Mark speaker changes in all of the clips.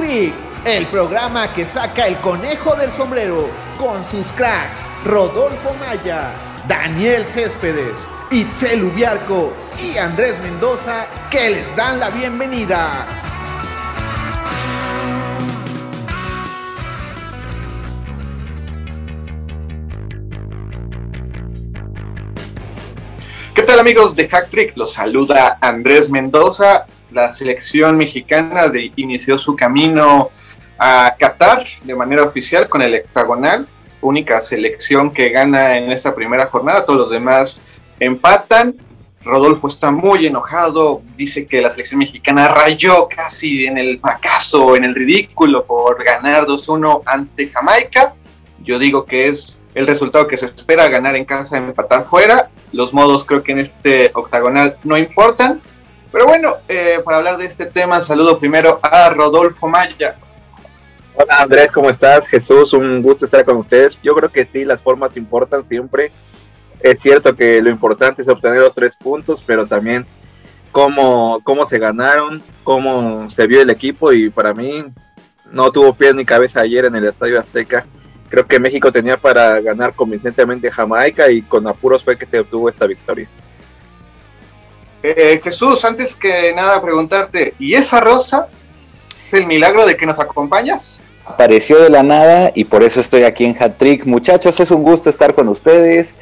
Speaker 1: El programa que saca el conejo del sombrero con sus cracks Rodolfo Maya, Daniel Céspedes, Itzel Ubiarco y Andrés Mendoza que les dan la bienvenida.
Speaker 2: ¿Qué tal amigos de Hack Trick? Los saluda Andrés Mendoza. La selección mexicana de, inició su camino a Qatar de manera oficial con el hectagonal, única selección que gana en esta primera jornada, todos los demás empatan. Rodolfo está muy enojado, dice que la selección mexicana rayó casi en el fracaso, en el ridículo por ganar 2-1 ante Jamaica. Yo digo que es el resultado que se espera ganar en casa, empatar fuera. Los modos creo que en este octagonal no importan. Pero bueno, eh, para hablar de este tema, saludo primero a Rodolfo Maya.
Speaker 3: Hola Andrés, ¿cómo estás? Jesús, un gusto estar con ustedes. Yo creo que sí, las formas importan siempre. Es cierto que lo importante es obtener los tres puntos, pero también cómo, cómo se ganaron, cómo se vio el equipo y para mí no tuvo pies ni cabeza ayer en el Estadio Azteca creo que México tenía para ganar convincentemente Jamaica y con apuros fue que se obtuvo esta victoria.
Speaker 2: Eh, Jesús, antes que nada preguntarte, ¿y esa rosa es el milagro de que nos acompañas?
Speaker 4: Apareció de la nada y por eso estoy aquí en Hat Trick. Muchachos, es un gusto estar con ustedes,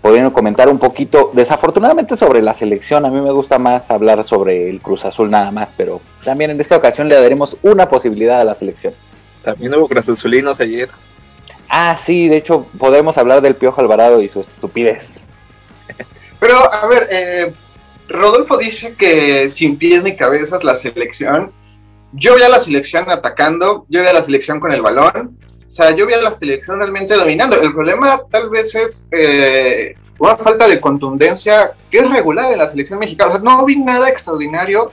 Speaker 4: pudiendo comentar un poquito, desafortunadamente sobre la selección. A mí me gusta más hablar sobre el Cruz Azul nada más, pero también en esta ocasión le daremos una posibilidad a la selección.
Speaker 3: También hubo Cruz Azulinos ayer.
Speaker 4: Ah, sí, de hecho, podemos hablar del Piojo Alvarado y su estupidez.
Speaker 2: Pero, a ver, eh, Rodolfo dice que sin pies ni cabezas la selección. Yo vi la selección atacando, yo vi la selección con el balón. O sea, yo vi la selección realmente dominando. El problema tal vez es eh, una falta de contundencia que es regular en la selección mexicana. O sea, no vi nada extraordinario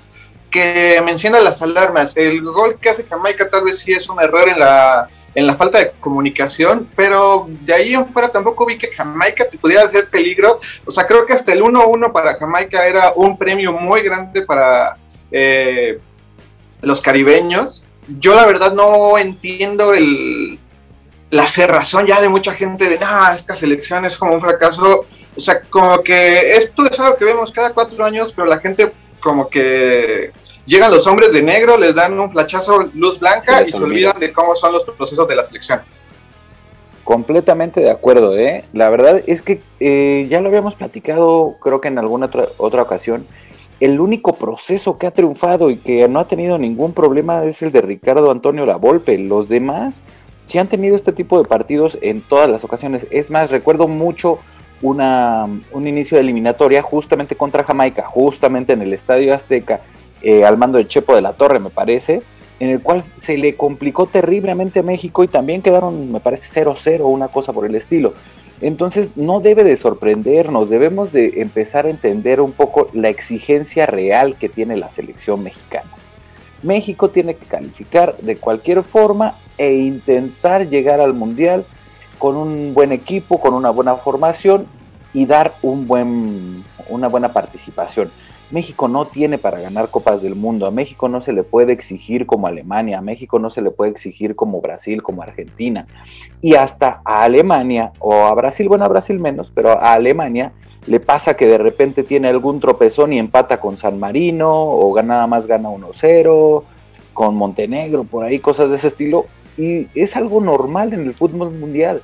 Speaker 2: que me encienda las alarmas. El gol que hace Jamaica tal vez sí es un error en la en la falta de comunicación, pero de ahí en fuera tampoco vi que Jamaica te pudiera hacer peligro. O sea, creo que hasta el 1-1 para Jamaica era un premio muy grande para eh, los caribeños. Yo la verdad no entiendo el, la cerrazón ya de mucha gente de, nada, esta selección es como un fracaso. O sea, como que esto es algo que vemos cada cuatro años, pero la gente como que llegan los hombres de negro, les dan un flachazo luz blanca y se olvidan de cómo son los procesos de la selección.
Speaker 4: Completamente de acuerdo, ¿eh? La verdad es que eh, ya lo habíamos platicado, creo que en alguna otra, otra ocasión. El único proceso que ha triunfado y que no ha tenido ningún problema es el de Ricardo Antonio Lavolpe. Los demás sí han tenido este tipo de partidos en todas las ocasiones. Es más, recuerdo mucho una, un inicio de eliminatoria justamente contra Jamaica, justamente en el Estadio Azteca, eh, al mando de Chepo de la Torre, me parece, en el cual se le complicó terriblemente a México y también quedaron, me parece, 0-0, una cosa por el estilo. Entonces no debe de sorprendernos, debemos de empezar a entender un poco la exigencia real que tiene la selección mexicana. México tiene que calificar de cualquier forma e intentar llegar al Mundial con un buen equipo, con una buena formación y dar un buen, una buena participación. México no tiene para ganar copas del mundo, a México no se le puede exigir como Alemania, a México no se le puede exigir como Brasil, como Argentina, y hasta a Alemania o a Brasil, bueno, a Brasil menos, pero a Alemania le pasa que de repente tiene algún tropezón y empata con San Marino o nada más gana 1-0, con Montenegro, por ahí, cosas de ese estilo, y es algo normal en el fútbol mundial.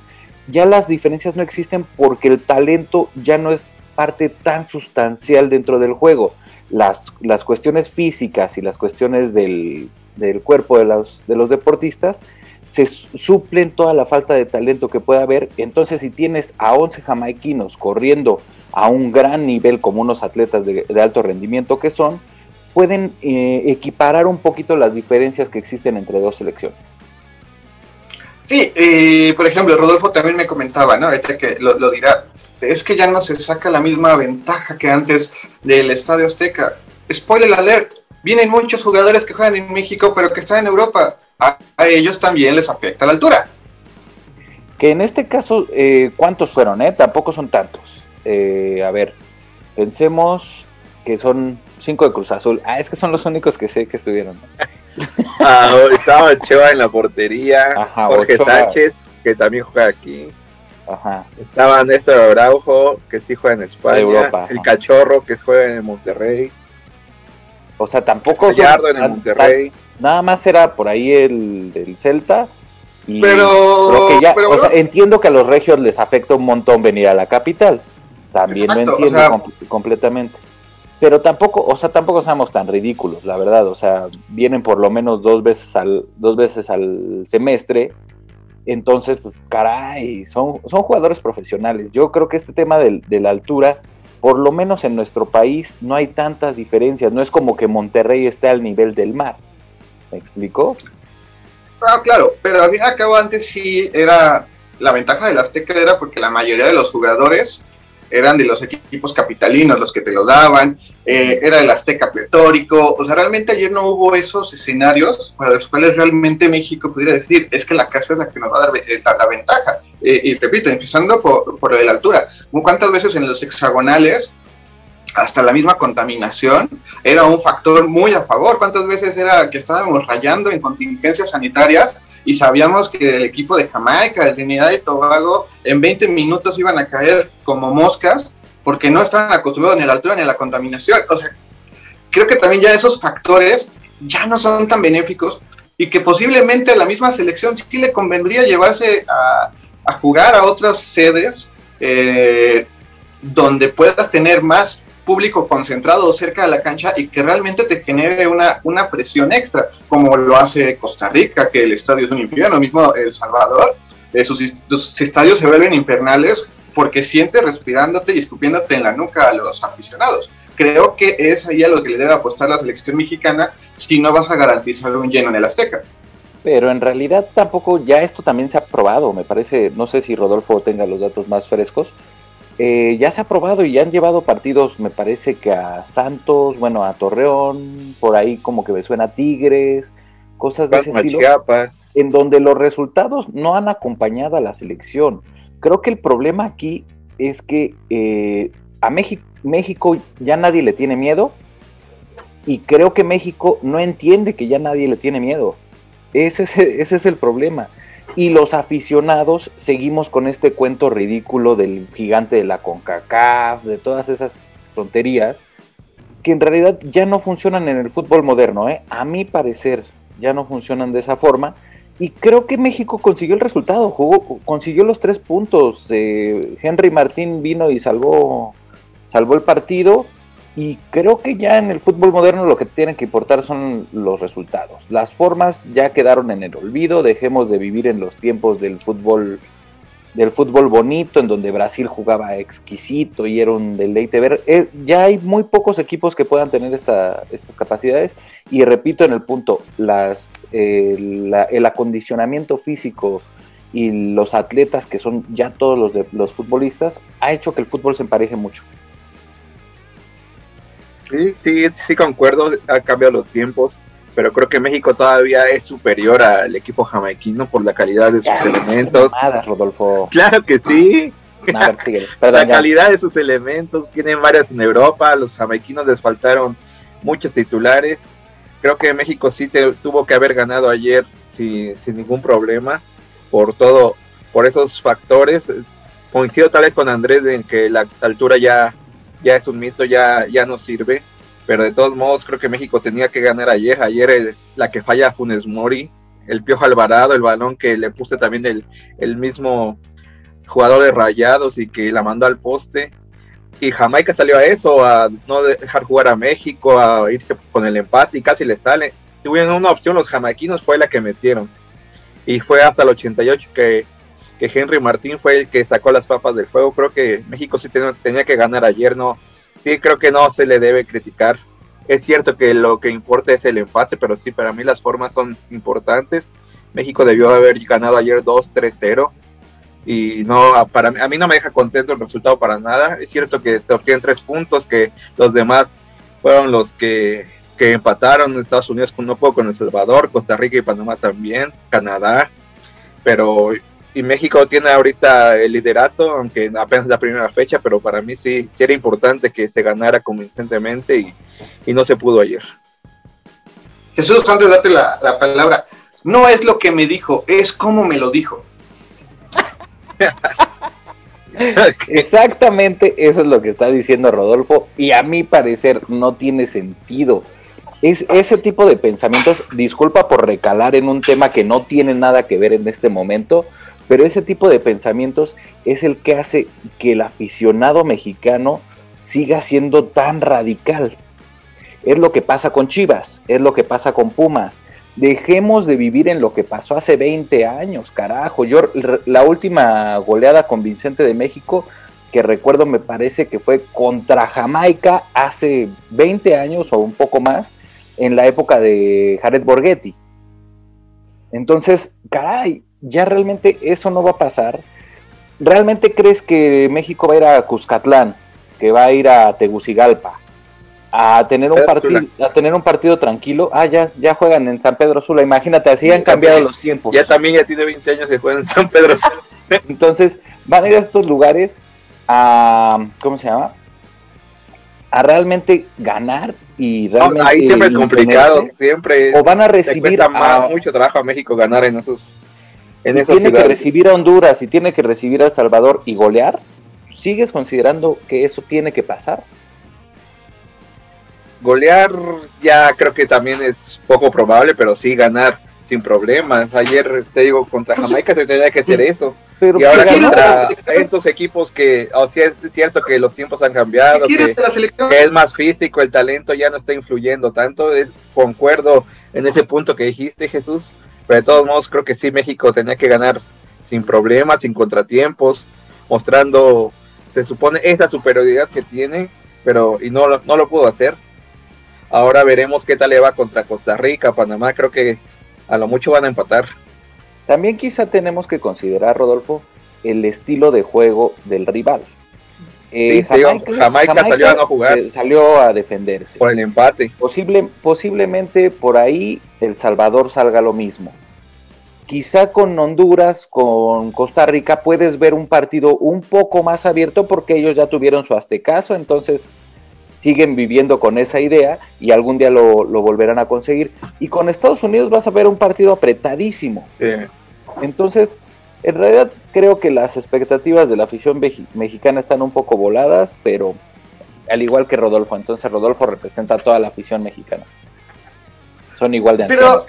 Speaker 4: Ya las diferencias no existen porque el talento ya no es parte tan sustancial dentro del juego. Las, las cuestiones físicas y las cuestiones del, cuerpo de los, de los deportistas se suplen toda la falta de talento que pueda haber. Entonces, si tienes a 11 jamaiquinos corriendo a un gran nivel como unos atletas de, alto rendimiento que son, pueden eh, equiparar un poquito las diferencias que existen entre dos selecciones.
Speaker 2: Sí, y por ejemplo, Rodolfo también me comentaba, ¿no? Ahorita que lo dirá, es que ya no se saca la misma ventaja que antes del Estadio Azteca. Spoiler alert, vienen muchos jugadores que juegan en México pero que están en Europa. A, ellos también les afecta la altura.
Speaker 4: Que en este caso, eh, ¿cuántos fueron? Eh? Tampoco son tantos. Eh, a ver, pensemos que son cinco de Cruz Azul. Ah, es que son los únicos que sé que estuvieron.
Speaker 3: Ah, estaba Ochoa en la portería,
Speaker 4: Ajá,
Speaker 3: Jorge. Sánchez, que también juega aquí.
Speaker 4: Ajá.
Speaker 3: Estaba Néstor Araujo, que sí juega en España.
Speaker 4: Europa,
Speaker 3: el. Cachorro, que juega en Monterrey.
Speaker 4: O sea, tampoco.
Speaker 3: Gallardo en el Monterrey.
Speaker 4: nada más era por ahí el del Celta. Y
Speaker 2: Pero,
Speaker 4: creo que ya,
Speaker 2: pero
Speaker 4: o sea,
Speaker 2: bueno,
Speaker 4: entiendo que a los regios les afecta un montón venir a la capital. También
Speaker 2: Exacto,
Speaker 4: lo
Speaker 2: o
Speaker 4: entiendo
Speaker 2: sea-
Speaker 4: com- completamente. Pero tampoco, o sea, tampoco somos tan ridículos, la verdad. O sea, vienen por lo menos dos veces al, dos veces al semestre. Entonces, pues, caray, son, son jugadores profesionales. Yo creo que este tema del- de la altura, por lo menos en nuestro país, no hay tantas diferencias. No es como que Monterrey esté al nivel del mar. ¿Me explico?
Speaker 2: Ah, claro, pero al fin y al cabo antes sí era, la ventaja del Azteca era porque la mayoría de los jugadores eran de los equipos capitalinos los que te los daban, eh, era el Azteca pletórico, o sea, realmente ayer no hubo esos escenarios para los cuales realmente México pudiera decir, es que la casa es la que nos va a dar eh, la, la ventaja. Eh, y repito, empezando por, por la altura, ¿cuántas veces en los hexagonales hasta la misma contaminación era un factor muy a favor. ¿Cuántas veces era que estábamos rayando en contingencias sanitarias y sabíamos que el equipo de Jamaica, de Trinidad y Tobago, en 20 minutos iban a caer como moscas porque no estaban acostumbrados ni a la altura ni a la contaminación? O sea, creo que también ya esos factores ya no son tan benéficos y que posiblemente a la misma selección sí le convendría llevarse a, a jugar a otras sedes eh, donde puedas tener más público concentrado cerca de la cancha y que realmente te genere una, una presión extra, como lo hace Costa Rica, que el estadio es un infierno, mismo El Salvador, eh, sus, sus estadios se vuelven infernales porque sientes respirándote y escupiéndote en la nuca a los aficionados. Creo que es ahí a lo que le debe apostar la selección mexicana si no vas a garantizar un lleno en el Azteca.
Speaker 4: Pero en realidad tampoco, ya esto también se ha probado, me parece, no sé si Rodolfo tenga los datos más frescos, eh, ya se ha probado y ya han llevado partidos, me parece que a Santos, bueno, a Torreón, por ahí como que me suena a Tigres, cosas de ese estilo,
Speaker 3: Chiapas.
Speaker 4: en donde los resultados no han acompañado a la selección. Creo que el problema aquí es que eh, a México, México ya nadie le tiene miedo y creo que México no entiende que ya nadie le tiene miedo. Ese es, ese es el problema. Y los aficionados seguimos con este cuento ridículo del gigante de la CONCACAF, de todas esas tonterías, que en realidad ya no funcionan en el fútbol moderno. ¿eh? A mi parecer, ya no funcionan de esa forma. Y creo que México consiguió el resultado, jugó, consiguió los tres puntos. Eh, Henry Martín vino y salvó, salvó el partido. Y creo que ya en el fútbol moderno lo que tiene que importar son los resultados. Las formas ya quedaron en el olvido. Dejemos de vivir en los tiempos del fútbol, del fútbol bonito, en donde Brasil jugaba exquisito y era un deleite ver. Eh, ya hay muy pocos equipos que puedan tener esta, estas capacidades. Y repito en el punto, las, eh, el acondicionamiento físico y los atletas que son ya todos los, de, los futbolistas ha hecho que el fútbol se empareje mucho.
Speaker 3: Sí, sí, sí concuerdo, ha cambiado los tiempos, pero creo que México todavía es superior al equipo jamaiquino por la calidad de sus
Speaker 4: Ya,
Speaker 3: elementos.
Speaker 4: mamadas, Rodolfo.
Speaker 3: Claro que sí,
Speaker 4: ver,
Speaker 3: la
Speaker 4: ya.
Speaker 3: calidad de sus elementos, tienen varias en Europa, a los jamaiquinos les faltaron muchos titulares. Creo que México sí te- tuvo que haber ganado ayer sin, sin ningún problema por todo, por esos factores. Coincido tal vez con Andrés en que la altura ya, ya es un mito, ya, ya no sirve. Pero de todos modos creo que México tenía que ganar ayer. Ayer el- la que falla Funes Mori, el Piojo Alvarado, el balón que le puse también el, el mismo jugador de Rayados y que la mandó al poste. Y Jamaica salió a eso, a no dejar jugar a México, a irse con el empate y casi le sale. Tuvieron una opción los jamaiquinos, fue la que metieron. Y fue hasta el 88 que, que Henry Martín fue el que sacó las papas del fuego. Creo que México sí tenía, que ganar ayer, ¿no? Sí, creo que no se le debe criticar. Es cierto que lo que importa es el empate, pero sí, para mí las formas son importantes. México debió haber ganado ayer 2-3-0 y no para mí, a mí no me deja contento el resultado para nada. Es cierto que se obtienen tres puntos, que los demás fueron los que, que empataron Estados Unidos no puedo con El Salvador, Costa Rica y Panamá también, Canadá, pero y México tiene ahorita el liderato, aunque apenas es la primera fecha, pero para mí sí, sí era importante que se ganara convincentemente y, y no se pudo ayer.
Speaker 2: Jesús, antes de darte la, la palabra, no es lo que me dijo, es cómo me lo dijo.
Speaker 4: Exactamente eso es lo que está diciendo Rodolfo y a mi parecer no tiene sentido. Es ese tipo de pensamientos, disculpa por recalar en un tema que no tiene nada que ver en este momento, pero ese tipo de pensamientos es el que hace que el aficionado mexicano siga siendo tan radical. Es lo que pasa con Chivas, es lo que pasa con Pumas. Dejemos de vivir en lo que pasó hace 20 años, carajo. Yo la última goleada con Vicente de México que recuerdo me parece que fue contra Jamaica hace 20 años o un poco más, en la época de Jared Borghetti. Entonces, caray, ya realmente eso no va a pasar. ¿Realmente crees que México va a ir a Cuscatlán, que va a ir a Tegucigalpa, a tener un partido, a tener un partido tranquilo? Ah, ya, ya juegan en San Pedro Sula. Imagínate, así han cambiado los tiempos.
Speaker 3: Ya también ya tiene 20 años que juegan en San Pedro Sula.
Speaker 4: Entonces, van a ir a estos lugares a, ¿cómo se llama? A realmente ganar y realmente.
Speaker 3: ahí siempre es complicado, siempre.
Speaker 4: O van a recibir
Speaker 3: a, mucho trabajo a México ganar en esos
Speaker 4: tiene que recibir a Honduras y tiene que recibir a El Salvador y golear, ¿sigues considerando que eso tiene que pasar?
Speaker 3: Golear ya creo que también es poco probable, pero sí ganar sin problemas. Ayer te digo, contra pues Jamaica se tenía que hacer eso. Pero y ahora contra estos equipos que, o sea, es cierto que los tiempos han cambiado, que, es más físico, el talento ya no está influyendo tanto. concuerdo en ese punto que dijiste, Jesús pero de todos modos, creo que sí, México tenía que ganar sin problemas, sin contratiempos, mostrando, se supone, esa superioridad que tiene, pero y no, no lo pudo hacer. Ahora veremos qué tal le va contra Costa Rica, Panamá, creo que a lo mucho van a empatar.
Speaker 4: También quizá tenemos que considerar, Rodolfo, el estilo de juego del rival.
Speaker 3: Eh, Jamaica, salió a no jugar. Eh,
Speaker 4: salió a defenderse.
Speaker 3: Por el empate.
Speaker 4: Posible, posiblemente por ahí El Salvador salga lo mismo. Quizá con Honduras, con Costa Rica, puedes ver un partido un poco más abierto porque ellos ya tuvieron su aztecaso, entonces siguen viviendo con esa idea y algún día lo, lo volverán a conseguir. Y con Estados Unidos vas a ver un partido apretadísimo. Entonces, en realidad creo que las expectativas de la afición mexicana están un poco voladas, pero al igual que Rodolfo, entonces Rodolfo representa a toda la afición mexicana. Son igual de
Speaker 2: ancianos.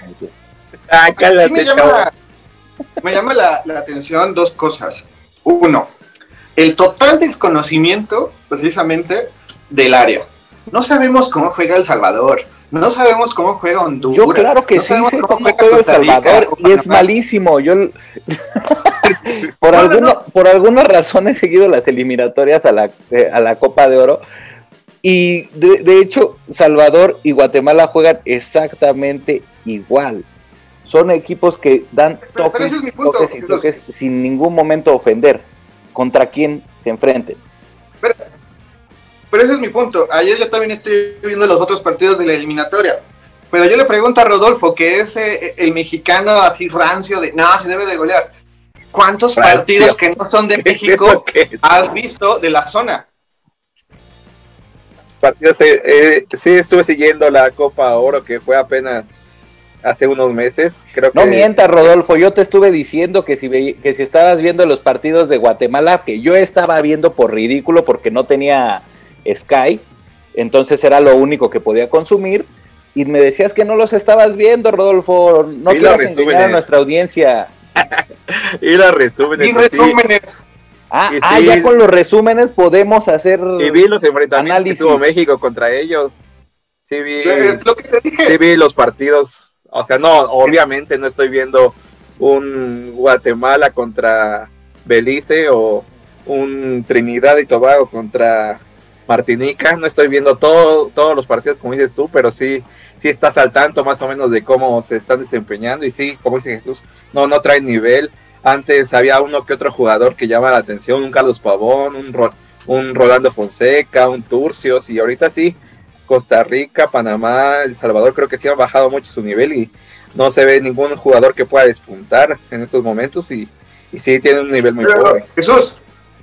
Speaker 2: Ah, me llama, me llama la, la atención dos cosas. Uno, el total desconocimiento precisamente del área. No sabemos cómo juega El Salvador, no sabemos cómo juega Honduras.
Speaker 4: Yo claro que sí sé cómo, juega El Salvador y es malísimo. Yo por alguna por alguna razón he seguido las eliminatorias a la, eh, a la Copa de Oro y de, hecho Salvador y Guatemala juegan exactamente igual. Son equipos que dan toques, y toques sin ningún momento ofender contra quien se enfrenten.
Speaker 2: Pero ese es mi punto. Ayer yo también estoy viendo los otros partidos de la eliminatoria. Pero yo le pregunto a Rodolfo, que es eh, el mexicano así rancio de, no, se debe de golear. ¿Cuántos partidos que no son de México has visto de la zona?
Speaker 3: Partidos, eh, eh, sí, estuve siguiendo la Copa Oro que fue apenas hace unos meses. Creo
Speaker 4: no mientas, Rodolfo. Yo te estuve diciendo que si, que si estabas viendo los partidos de Guatemala, que yo estaba viendo por ridículo porque no tenía Sky, entonces era lo único que podía consumir. Y me decías que no los estabas viendo, Rodolfo. No quieras engañar a nuestra audiencia.
Speaker 3: y los resúmenes.
Speaker 2: Y resúmenes.
Speaker 4: Ah, ah ya con los resúmenes podemos hacer.
Speaker 3: Y vi los enfrentamientos que tuvo México contra ellos. Sí vi, sí vi los partidos. O sea, no, obviamente no estoy viendo un Guatemala contra Belice o un Trinidad y Tobago contra Martinica. No estoy viendo todo, todos los partidos como dices tú, pero sí, sí estás al tanto más o menos de cómo se están desempeñando. Y sí, como dice Jesús, no, no trae nivel. Antes había uno que otro jugador que llama la atención, un Carlos Pavón, un, un Rolando Fonseca, un Turcios, y ahorita sí, Costa Rica, Panamá, El Salvador creo que sí han bajado mucho su nivel y no se ve ningún jugador que pueda despuntar en estos momentos y, y sí tiene un nivel muy
Speaker 2: pobre. Jesús,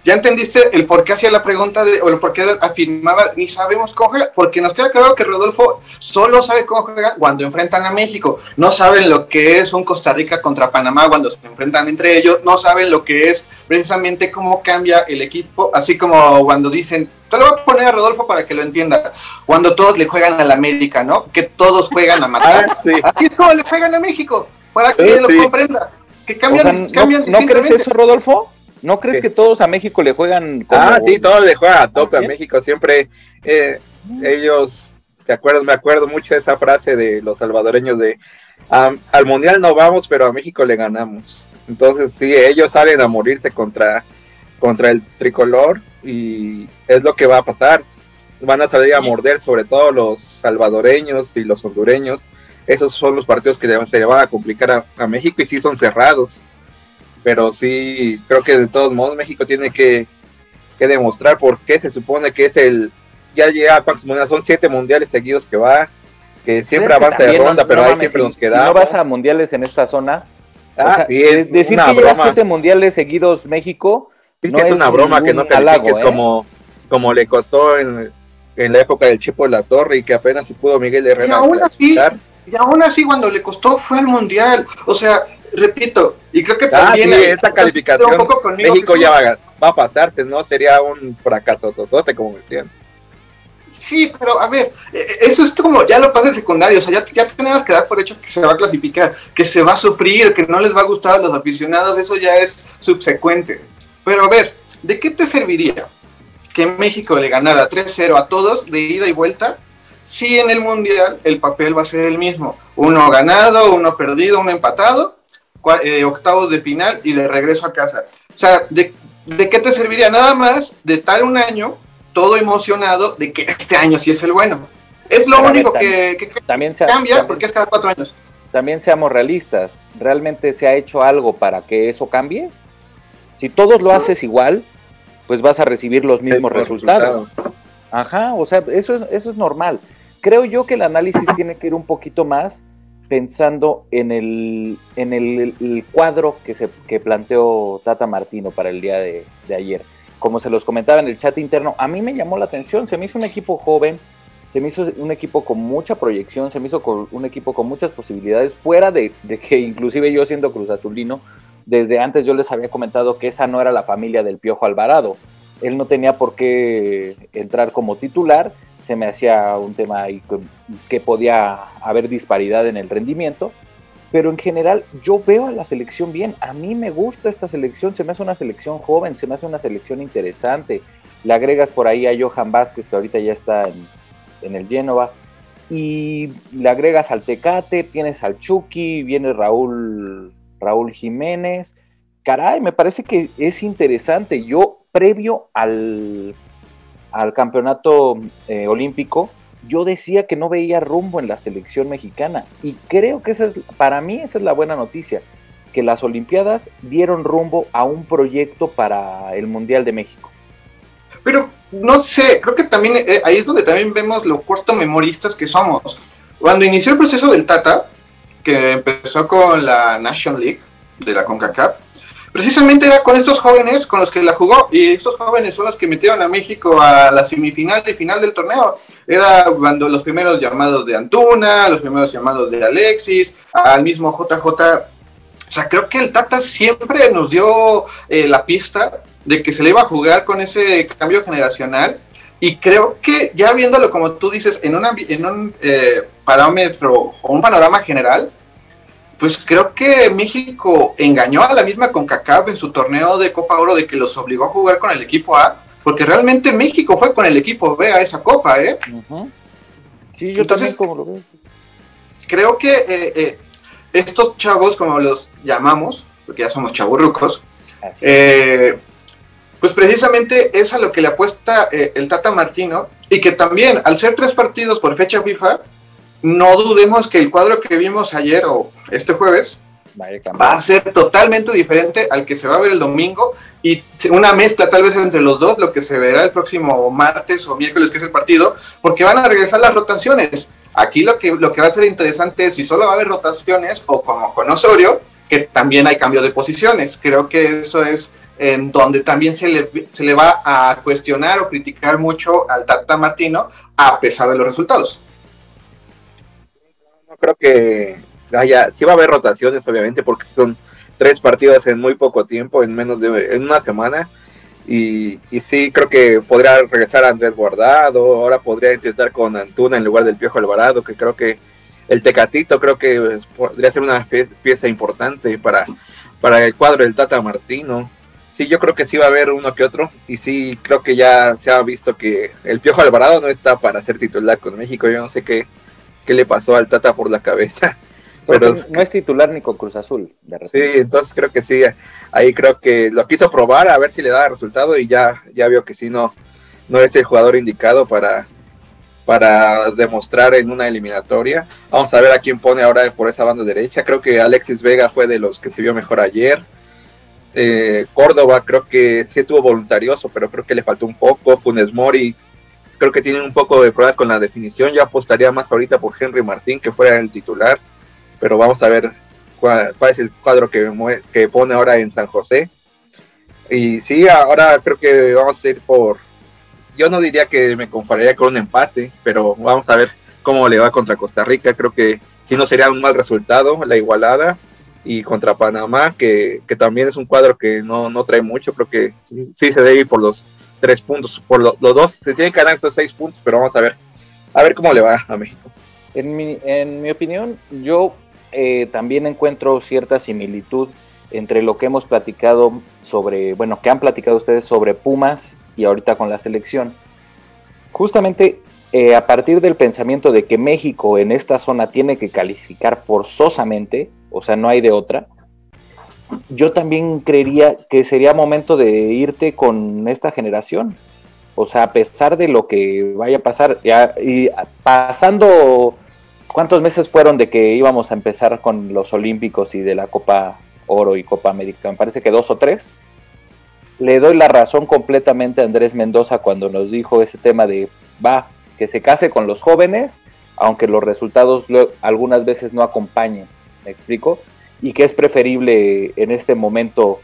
Speaker 2: ya entendiste el por qué hacía la pregunta de, o el por qué afirmaba, ni sabemos cómo juega, porque nos queda claro que Rodolfo solo sabe cómo juega cuando enfrentan a México. No saben lo que es un Costa Rica contra Panamá cuando se enfrentan entre ellos, no saben lo que es precisamente cómo cambia el equipo, así como cuando dicen, te lo voy a poner a Rodolfo para que lo entienda, cuando todos le juegan al América, ¿no? Que todos juegan a matar.
Speaker 3: Ah, sí.
Speaker 2: Así es como le juegan a México, para que
Speaker 3: Sí,
Speaker 2: lo
Speaker 3: sí.
Speaker 2: comprenda. Que cambian,
Speaker 4: O sea, ¿no-
Speaker 2: cambian
Speaker 4: ¿no, crees eso, Rodolfo? ¿No crees que todos a México le juegan como...
Speaker 3: Ah, sí, todos le juegan a tope a
Speaker 4: ¿Así es?
Speaker 3: México. Siempre eh, ellos, ¿te acuerdas? Me acuerdo mucho de esa frase de los salvadoreños de "Am- al mundial no vamos, pero a México le ganamos. Entonces, sí, ellos salen a morirse contra, contra el tricolor y es lo que va a pasar. Van a salir a morder, sobre todo los salvadoreños y los hondureños. Esos son los partidos que se le van a complicar a, a México y sí son cerrados. Pero sí, creo que de todos modos México tiene que, que demostrar por qué se supone que es el. Ya llega, ¿cuántos mundiales? Son siete mundiales seguidos que va, que siempre
Speaker 4: Es que
Speaker 3: avanza de ronda,
Speaker 4: no-
Speaker 3: pero
Speaker 4: no
Speaker 3: ahí
Speaker 4: mames,
Speaker 3: siempre
Speaker 4: si-
Speaker 3: nos
Speaker 4: si
Speaker 3: quedamos.
Speaker 4: no vas a mundiales en esta zona,
Speaker 3: Ah,
Speaker 4: o sea,
Speaker 3: sí, es
Speaker 4: de- decir
Speaker 3: una
Speaker 4: que lleva
Speaker 3: broma.
Speaker 4: siete mundiales seguidos México,
Speaker 3: Es
Speaker 4: no
Speaker 3: que es
Speaker 4: es
Speaker 3: una broma que no califiques
Speaker 4: ¿eh?
Speaker 3: como, como le costó en, en la época del Chepo de la Torre y que apenas si pudo Miguel Herrera
Speaker 2: Y aún así. Y aún así, cuando le costó, fue al mundial. O sea, repito, y creo que
Speaker 3: Ah,
Speaker 2: también.
Speaker 3: sí,
Speaker 2: eh,
Speaker 3: esta
Speaker 2: un
Speaker 3: calificación,
Speaker 2: poco conmigo,
Speaker 3: México ya va, a- va a pasarse, ¿no? Sería un fracaso totote, como decían.
Speaker 2: Sí, pero a ver, eh, eso es como ya lo pasa en secundario. O sea, ya, ya tenemos que dar por hecho que se va a clasificar, que se va a sufrir, que no les va a gustar a los aficionados. Eso ya es subsecuente. Pero a ver, ¿de qué te serviría que México le ganara 3-0 a todos de ida y vuelta? Si en el mundial el papel va a ser el mismo: uno ganado, uno perdido, uno empatado, eh, octavos de final y de regreso a casa. O sea, ¿de, de qué te serviría? Nada más de estar un año todo emocionado de que este año sí es el bueno. Es lo
Speaker 4: Pero a ver,
Speaker 2: único
Speaker 4: también-
Speaker 2: que, que- que
Speaker 4: también, sea-
Speaker 2: cambia
Speaker 4: también-
Speaker 2: porque es cada cuatro años.
Speaker 4: también seamos realistas. ¿Realmente se ha hecho algo para que eso cambie? Si todos lo haces igual, pues vas a recibir los mismos resultados. Ajá, o sea, eso es, eso es normal. Creo yo que el análisis tiene que ir un poquito más pensando en el, en el, cuadro que, se, que planteó Tata Martino para el día de, de ayer. Como se los comentaba en el chat interno, a mí me llamó la atención, se me hizo un equipo joven, se me hizo un equipo con mucha proyección, se me hizo un equipo con muchas posibilidades, fuera de, de que inclusive yo siendo Cruz Azulino, desde antes yo les había comentado que esa no era la familia del Piojo Alvarado. Él no tenía por qué entrar como titular, se me hacía un tema que, podía haber disparidad en el rendimiento, pero en general yo veo a la selección bien, a mí me gusta esta selección, se me hace una selección joven, se me hace una selección interesante, le agregas por ahí a Johan Vázquez que ahorita ya está en, en el Génova, y le agregas al Tecate, tienes al Chucky, viene Raúl, Raúl Jiménez. Caray, me parece que es interesante. Yo, previo al, al campeonato eh, olímpico, yo decía que no veía rumbo en la selección mexicana. Y creo que esa es, para mí esa es la buena noticia, que las Olimpiadas dieron rumbo a un proyecto para el Mundial de México.
Speaker 2: Pero no sé, creo que también eh, ahí es donde también vemos lo corto memoristas que somos. Cuando inició el proceso del Tata, que empezó con la National League de la CONCACAF, precisamente era con estos jóvenes con los que la jugó y estos jóvenes son los que metieron a México a la semifinal y final del torneo. Era cuando los primeros llamados de Antuna, los primeros llamados de Alexis, al mismo JJ. O sea, creo que el Tata siempre nos dio eh, la pista de que se le iba a jugar con ese cambio generacional y creo que ya viéndolo como tú dices en, un eh, parámetro o un panorama general, pues creo que México engañó a la misma CONCACAF en su torneo de Copa Oro de que los obligó a jugar con el equipo A, porque realmente México fue con el equipo B a esa copa, ¿eh?
Speaker 4: Uh -huh. Sí, yo
Speaker 2: Entonces,
Speaker 4: también como lo veo.
Speaker 2: Creo que eh, eh, estos chavos, como los llamamos, porque ya somos chaburrucos, eh, pues precisamente es a lo que le apuesta eh, el Tata Martino y que también al ser tres partidos por fecha FIFA, no dudemos que el cuadro que vimos ayer o este jueves va a ser totalmente diferente al que se va a ver el domingo y una mezcla tal vez entre los dos, lo que se verá el próximo martes o miércoles que es el partido, porque van a regresar las rotaciones. Aquí lo que, lo que va a ser interesante es si solo va a haber rotaciones o como con Osorio, que también hay cambio de posiciones. Creo que eso es en donde también se le, se le va a cuestionar o criticar mucho al Tata Martino a pesar de los resultados.
Speaker 3: Creo que haya, sí va a haber rotaciones obviamente porque son tres partidos en muy poco tiempo, en menos de en una semana. Y, y sí, creo que podría regresar Andrés Guardado, ahora podría intentar con Antuna en lugar del Piojo Alvarado, que creo que el Tecatito creo que podría ser una pieza importante para, para el cuadro del Tata Martino. Sí, yo creo que sí va a haber uno que otro, y sí, creo que ya se ha visto que el Piojo Alvarado no está para ser titular con México, yo no sé qué, qué le pasó al Tata por la cabeza.
Speaker 4: Pero no es titular ni con Cruz Azul,
Speaker 3: de repente. Sí, entonces creo que sí, ahí creo que lo quiso probar a ver si le da resultado y ya, ya vio que sí no, no es el jugador indicado para, para demostrar en una eliminatoria. Vamos a ver a quién pone ahora por esa banda derecha. Creo que Alexis Vega fue de los que se vio mejor ayer. Eh, Córdoba creo que sí estuvo voluntarioso, pero creo que le faltó un poco. Funes Mori creo que tiene un poco de pruebas con la definición. Ya apostaría más ahorita por Henry Martín, que fuera el titular pero vamos a ver cuál, es el cuadro que, que pone ahora en San José. Y sí, ahora creo que vamos a ir por, yo no diría que me compararía con un empate, pero vamos a ver cómo le va contra Costa Rica. Creo que si no sería un mal resultado la igualada. Y contra Panamá, que, también es un cuadro que no, trae mucho, creo que sí, se debe ir por los tres puntos. Por los dos se tienen que ganar estos seis puntos, pero vamos a ver, a ver cómo le va a México.
Speaker 4: En mi, en mi opinión, yo eh, también encuentro cierta similitud entre lo que hemos platicado sobre, bueno, que han platicado ustedes sobre Pumas y ahorita con la selección. Justamente eh, a partir del pensamiento de que México en esta zona tiene que calificar forzosamente, o sea, no hay de otra, yo también creería que sería momento de irte con esta generación. O sea, a pesar de lo que vaya a pasar, y pasando ¿Cuántos meses fueron de que íbamos a empezar con los Olímpicos y de la Copa Oro y Copa América? Me parece que dos o tres. Le doy la razón completamente a Andrés Mendoza cuando nos dijo ese tema de, va, que se case con los jóvenes, aunque los resultados algunas veces no acompañen, ¿me explico? Y que es preferible en este momento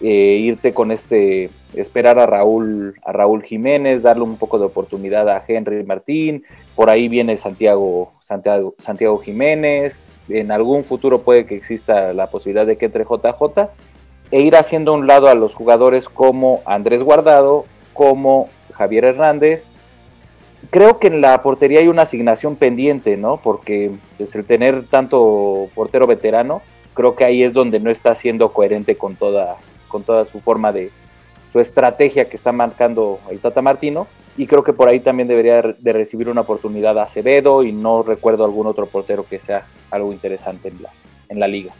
Speaker 4: eh, irte con este, esperar a Raúl, a Raúl Jiménez, darle un poco de oportunidad a Henry Martín, por ahí viene Santiago, Santiago, Santiago Jiménez, en algún futuro puede que exista la posibilidad de que entre JJ, e ir haciendo a un lado a los jugadores como Andrés Guardado, como Javier Hernández. Creo que en la portería hay una asignación pendiente, ¿no? Porque pues, el tener tanto portero veterano, creo que ahí es donde no está siendo coherente con toda, con toda su forma de, su estrategia que está marcando el Tata Martino. Y creo que por ahí también debería de recibir una oportunidad a Acevedo y no recuerdo algún otro portero que sea algo interesante en la, en la liga.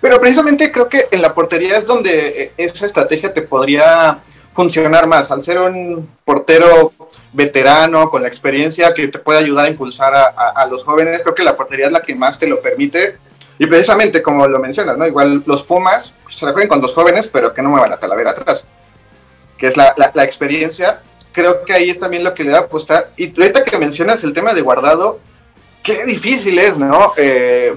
Speaker 2: Pero precisamente creo que en la portería es donde eh, esa estrategia te podría funcionar más. Al ser un portero veterano con la experiencia que te puede ayudar a impulsar a, a, los jóvenes, creo que la portería es la que más te lo permite y precisamente como lo mencionas, ¿no? Igual los Pumas se la juegan con dos jóvenes, pero que no muevan la talavera atrás. Que es la, la, experiencia. Creo que ahí es también lo que le va a. Y ahorita que mencionas el tema de guardado, qué difícil es, ¿no? Eh,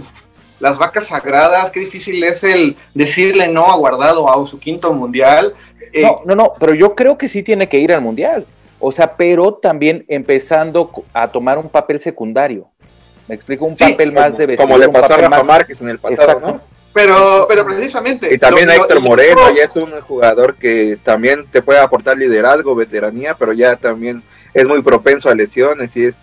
Speaker 2: las vacas sagradas, qué difícil es el decirle no a guardado a su quinto mundial.
Speaker 4: Eh, no, no, no, pero yo creo que sí tiene que ir al mundial. O sea, pero también empezando a tomar un papel secundario. Me explico un papel más de
Speaker 3: vestir, Como le pasó a Rafa Márquez en el pasado, ¿no?
Speaker 2: Pero, pero precisamente.
Speaker 3: Y también a Héctor Moreno, ya es un jugador que también te puede aportar liderazgo, veteranía, pero ya también es muy propenso a lesiones y es.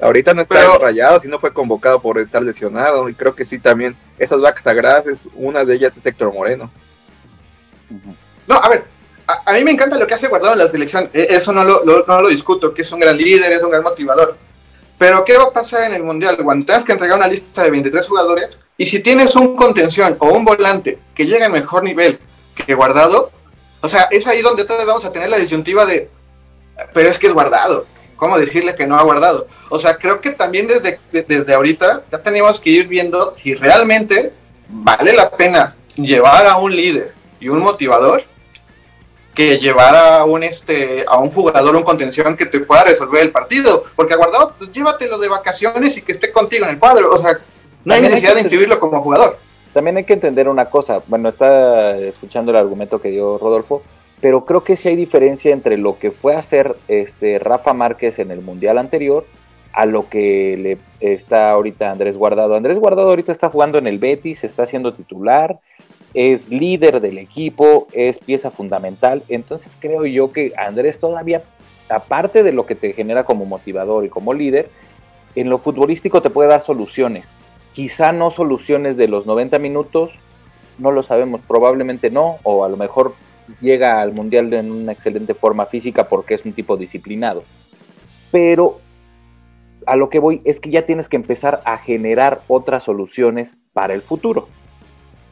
Speaker 3: Ahorita no está rayado, si no fue convocado por estar lesionado. Y creo que sí, también esas vacas sagradas, es, una de ellas es Héctor Moreno.
Speaker 2: No, a ver, a, mí me encanta lo que hace Guardado en la selección. E, eso no lo, no lo discuto, que es un gran líder, es un gran motivador pero ¿qué va a pasar en el Mundial? Cuando tengas que entregar una lista de 23 jugadores y si tienes un contención o un volante que llega en mejor nivel que guardado, o sea, es ahí donde vamos a tener la disyuntiva de, pero es que es guardado. ¿Cómo decirle que no ha guardado? O sea, creo que también desde, desde ahorita ya tenemos que ir viendo si realmente vale la pena llevar a un líder y un motivador que llevar a un este a un jugador un contención que te pueda resolver el partido porque aguardado pues llévatelo de vacaciones y que esté contigo en el cuadro o sea no hay necesidad de inscribirlo como jugador
Speaker 4: también hay que entender una cosa. Bueno, está escuchando el argumento que dio Rodolfo, pero creo que sí hay diferencia entre lo que fue a hacer este Rafa Márquez en el Mundial anterior a lo que le está ahorita Andrés Guardado. Andrés Guardado ahorita está jugando en el Betis, está siendo titular, es líder del equipo, es pieza fundamental. Entonces creo yo que Andrés todavía, aparte de lo que te genera como motivador y como líder, en lo futbolístico te puede dar soluciones. Quizá no soluciones de los 90 minutos, no lo sabemos, probablemente no, o a lo mejor llega al Mundial en una excelente forma física porque es un tipo disciplinado. Pero a lo que voy es que ya tienes que empezar a generar otras soluciones para el futuro.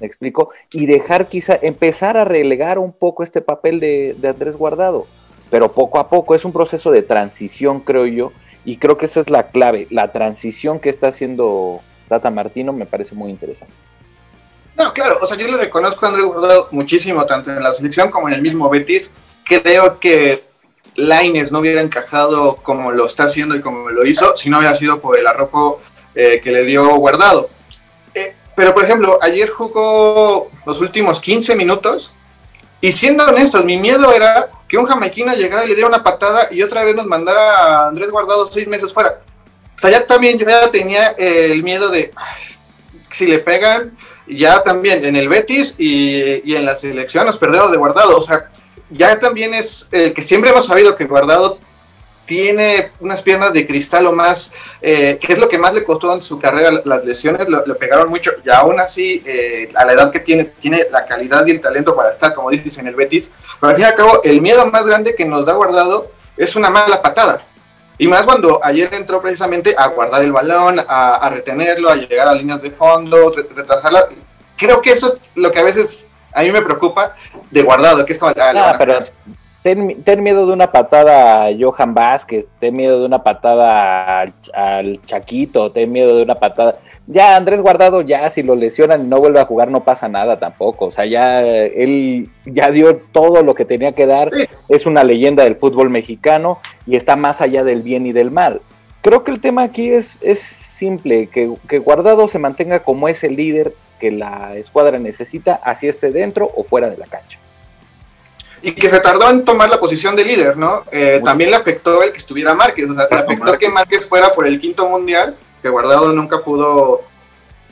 Speaker 4: ¿Me explico? Y dejar quizá, empezar a relegar un poco este papel de, Andrés Guardado. Pero poco a poco es un proceso de transición, creo yo, y creo que esa es la clave. La transición que está haciendo Tata Martino me parece muy interesante.
Speaker 2: No, claro, o sea, yo le reconozco a Andrés Guardado muchísimo, tanto en la selección como en el mismo Betis. Creo que Laines no hubiera encajado como lo está haciendo y como lo hizo si no hubiera sido por el arropo eh, que le dio Guardado. Eh, pero, por ejemplo, ayer jugó los últimos 15 minutos y siendo honestos, mi miedo era que un jamaiquino llegara y le diera una patada y otra vez nos mandara a Andrés Guardado seis meses fuera. O sea, ya también yo ya tenía el miedo de si le pegan, ya también en el Betis y, y, en la selección nos perdemos de Guardado. O sea, ya también es el que siempre hemos sabido que Guardado tiene unas piernas de cristal o más, eh, que es lo que más le costó en su carrera, las lesiones le pegaron mucho y aún así, eh, a la edad que tiene, tiene la calidad y el talento para estar, como dices, en el Betis, pero al fin y al cabo, el miedo más grande que nos da guardado es una mala patada. Y más cuando ayer entró precisamente a guardar el balón, a, a retenerlo, a llegar a líneas de fondo, retrasarla. Creo que eso es lo que a veces a mí me preocupa de guardado, que es como...
Speaker 4: Ah, pero ten, miedo de una patada a Johan Vázquez, ten miedo de una patada al, Chaquito, ten miedo de una patada. Ya Andrés Guardado, ya si lo lesionan y no vuelve a jugar, no pasa nada tampoco. O sea, ya él ya dio todo lo que tenía que dar. Es una leyenda del fútbol mexicano y está más allá del bien y del mal. Creo que el tema aquí es, es simple, que, que Guardado se mantenga como ese líder que la escuadra necesita, así esté dentro o fuera de la cancha
Speaker 2: y que se tardó en tomar la posición de líder, ¿no? Eh, también le afectó el que estuviera Márquez, o sea, le afectó que Márquez fuera por el quinto mundial, que Guardado nunca pudo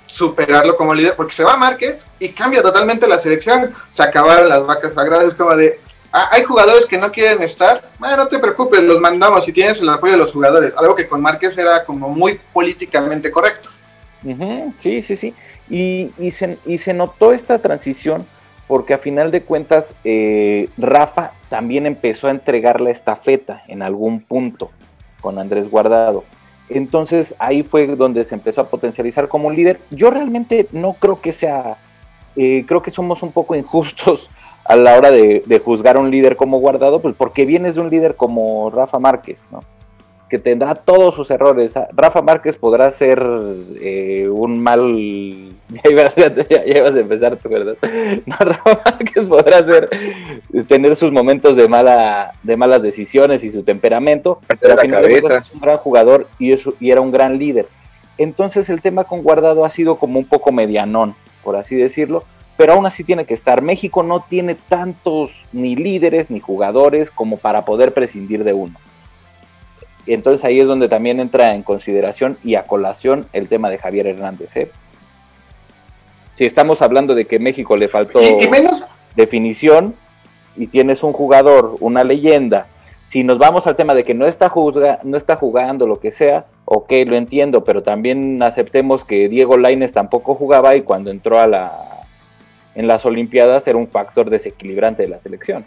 Speaker 2: superarlo como líder, porque se va Márquez y cambia totalmente la selección, se acabaron las vacas sagradas, es como de, ah, hay jugadores que no quieren estar, bueno, no te preocupes, los mandamos y tienes el apoyo de los jugadores, algo que con Márquez era como muy políticamente correcto.
Speaker 4: sí, sí, sí, y, y, se, y se notó esta transición porque a final de cuentas eh, Rafa también empezó a entregar la estafeta en algún punto con Andrés Guardado. Entonces ahí fue donde se empezó a potencializar como un líder. Yo realmente no creo que sea, eh, creo que somos un poco injustos a la hora de, de, juzgar a un líder como Guardado, pues porque vienes de un líder como Rafa Márquez, ¿no? Que tendrá todos sus errores. Ah, Rafa Márquez podrá ser eh, un mal. Ya ibas, a, empezar tú, ¿verdad? No, Rafa Márquez podrá ser, tener sus momentos de, mala, de malas decisiones y su temperamento, pero al final es un gran jugador y, y era un gran líder. Entonces el tema con Guardado ha sido como un poco medianón, por así decirlo, pero aún así tiene que estar. México no tiene tantos ni líderes ni jugadores como para poder prescindir de uno. Entonces ahí es donde también entra en consideración y a colación el tema de Javier Hernández. ¿eh? Si estamos hablando de que México le faltó definición y tienes un jugador, una leyenda, si nos vamos al tema de que no está, no está jugando lo que sea, ok, lo entiendo, pero también aceptemos que Diego Laines tampoco jugaba y cuando entró a la, en las Olimpiadas era un factor desequilibrante de la selección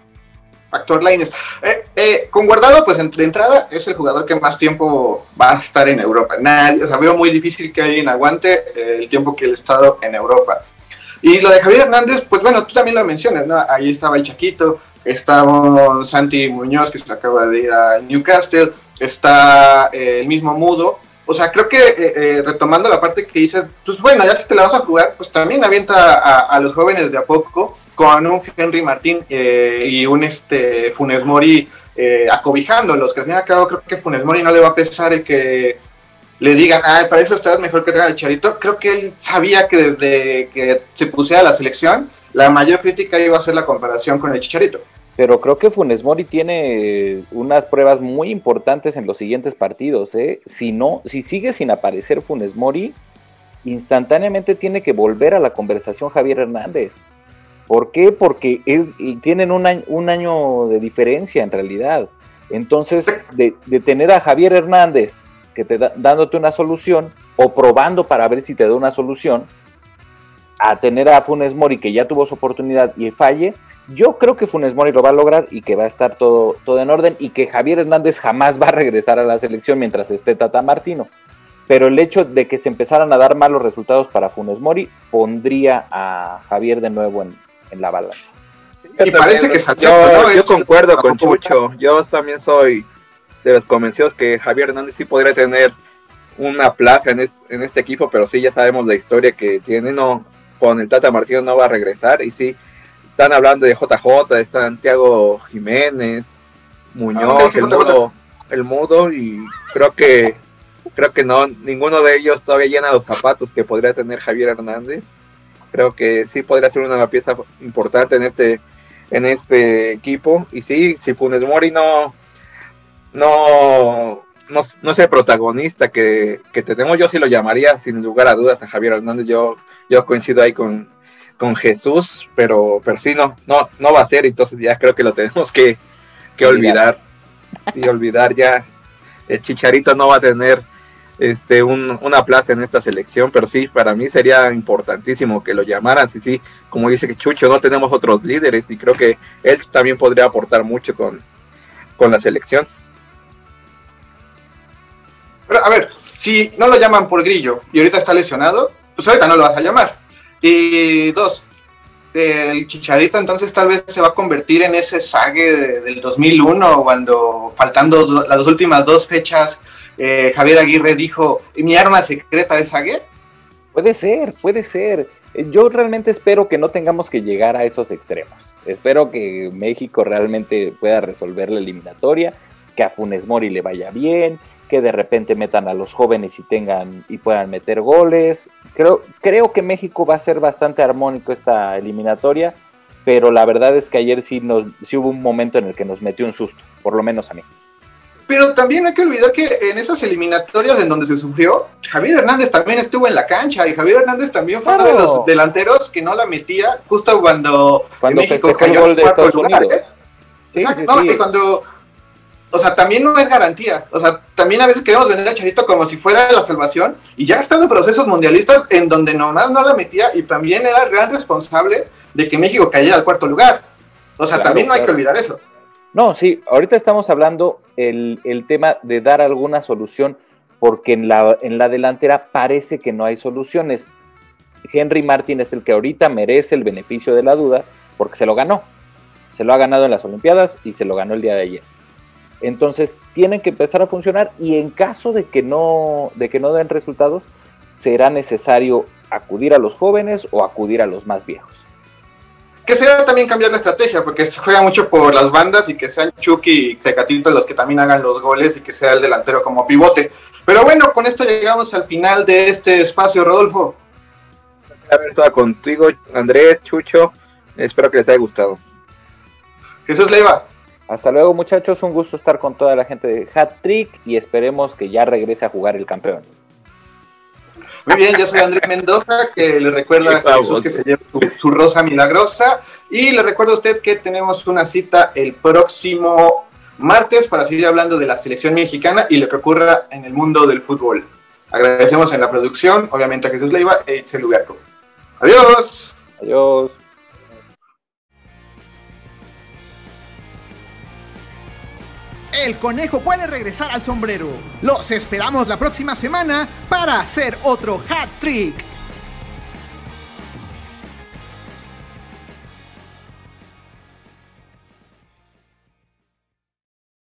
Speaker 2: actor Laines. Eh, eh, con Guardado, pues entre entrada es el jugador que más tiempo va a estar en Europa. Nadie, o sea, veo muy difícil que alguien aguante eh, el tiempo que él ha estado en Europa. Y lo de Javier Hernández, pues bueno, tú también lo mencionas, ¿no? Ahí estaba el Chaquito, estaba Santi Muñoz, que se acaba de ir a Newcastle, está el mismo Mudo. O sea, creo que retomando la parte que dices, pues bueno, ya que te la vas a jugar, pues también avienta a, a los jóvenes de a poco con un Henry Martín eh, y un este Funes Mori eh, acobijándolos, que al fin y al cabo creo que Funes Mori no le va a pesar el que le digan, ah, para eso estás mejor que traigan el Chicharito, creo que él sabía que desde que se pusiera la selección, la mayor crítica iba a ser la comparación con el Chicharito.
Speaker 4: Pero creo que Funes Mori tiene unas pruebas muy importantes en los siguientes partidos. ¿eh? Si no, si sigue sin aparecer Funes Mori, instantáneamente tiene que volver a la conversación Javier Hernández. ¿Por qué? Porque es, tienen un año, un año de diferencia en realidad. Entonces, de, tener a Javier Hernández que te da, dándote una solución o probando para ver si te da una solución, a tener a Funes Mori que ya tuvo su oportunidad y falle, yo creo que Funes Mori lo va a lograr y que va a estar todo, todo en orden y que Javier Hernández jamás va a regresar a la selección mientras esté Tata Martino. Pero el hecho de que se empezaran a dar malos resultados para Funes Mori pondría a Javier de nuevo en, la balanza.
Speaker 3: Y parece que yo, yo concuerdo con Chucho. Yo también soy de los convencidos que Javier Hernández sí podría tener una plaza en este, equipo, pero sí ya sabemos la historia que tiene. No, con el Tata Martino no va a regresar. Y sí, están hablando de JJ, de Santiago Jiménez, Muñoz, ah, el, mudo, el mudo, y creo que creo que no, ninguno de ellos todavía llena los zapatos que podría tener Javier Hernández. Creo que sí podría ser una pieza importante en este, en este equipo. Y sí, si Funes Mori no, no, no, no es el protagonista que, que, tenemos, yo sí lo llamaría sin lugar a dudas a Javier Hernández. Yo, yo coincido ahí con, con Jesús, pero, pero sí, no, no, no va a ser, entonces ya creo que lo tenemos que, olvidar. Y olvidar ya. El Chicharito no va a tener este una plaza en esta selección, pero sí, para mí sería importantísimo que lo llamaran. Sí, sí, como dice que Chucho, no tenemos otros líderes y creo que él también podría aportar mucho con, con la selección.
Speaker 2: Pero a ver, si no lo llaman por Grillo y ahorita está lesionado, pues ahorita no lo vas a llamar. Y dos, el Chicharito entonces tal vez se va a convertir en ese sague del 2001 cuando faltando las últimas dos fechas eh, Javier Aguirre dijo mi arma secreta es sague.
Speaker 4: Puede ser, puede ser. Yo realmente espero que no tengamos que llegar a esos extremos. Espero que México realmente pueda resolver la eliminatoria, que a Funes Mori le vaya bien, que de repente metan a los jóvenes y tengan y puedan meter goles. Creo, creo que México va a ser bastante armónico esta eliminatoria, pero la verdad es que ayer sí, nos, sí hubo un momento en el que nos metió un susto, por lo menos a mí.
Speaker 2: Pero también hay que olvidar que en esas eliminatorias en donde se sufrió, Javier Hernández también estuvo en la cancha y Javier Hernández también fue uno de los delanteros que no la metía justo cuando,
Speaker 4: cuando México cayó el gol de Estados Unidos. ¿eh?
Speaker 2: Sí, sí, sí. cuando o sea, también no es garantía. O sea, también a veces queremos vender a Charito como si fuera la salvación y ya están en procesos mundialistas en donde nomás no la metía y también era el gran responsable de que México cayera al cuarto lugar. O sea, también no hay que olvidar eso.
Speaker 4: No, sí, ahorita estamos hablando el, el tema de dar alguna solución porque en la, en la delantera parece que no hay soluciones. Henry Martin es el que ahorita merece el beneficio de la duda porque se lo ganó. Se lo ha ganado en las Olimpiadas y se lo ganó el día de ayer. Entonces tienen que empezar a funcionar y en caso de que no, de que no den resultados, será necesario acudir a los jóvenes o acudir a los más viejos.
Speaker 2: Que será también cambiar la estrategia, porque se juega mucho por las bandas y que sean Chucky y Tecatito los que también hagan los goles y que sea el delantero como pivote. Pero bueno, con esto llegamos al final de este espacio, Rodolfo.
Speaker 3: Haber estado contigo, Andrés, Chucho. Espero que les haya gustado.
Speaker 2: Jesús Leiva.
Speaker 4: Hasta luego muchachos, un gusto estar con toda la gente de Hat Trick y esperemos que ya regrese a jugar el campeón.
Speaker 2: Muy bien, yo soy Andrés Mendoza, que le recuerda a Jesús que se lleva su, rosa milagrosa. Y le recuerdo a usted que tenemos una cita el próximo martes para seguir hablando de la selección mexicana y lo que ocurra en el mundo del fútbol. Agradecemos en la producción, obviamente a Jesús Leiva e Itzel Adiós.
Speaker 4: Adiós.
Speaker 1: El conejo puede regresar al sombrero. Los esperamos la próxima semana para hacer otro hat trick.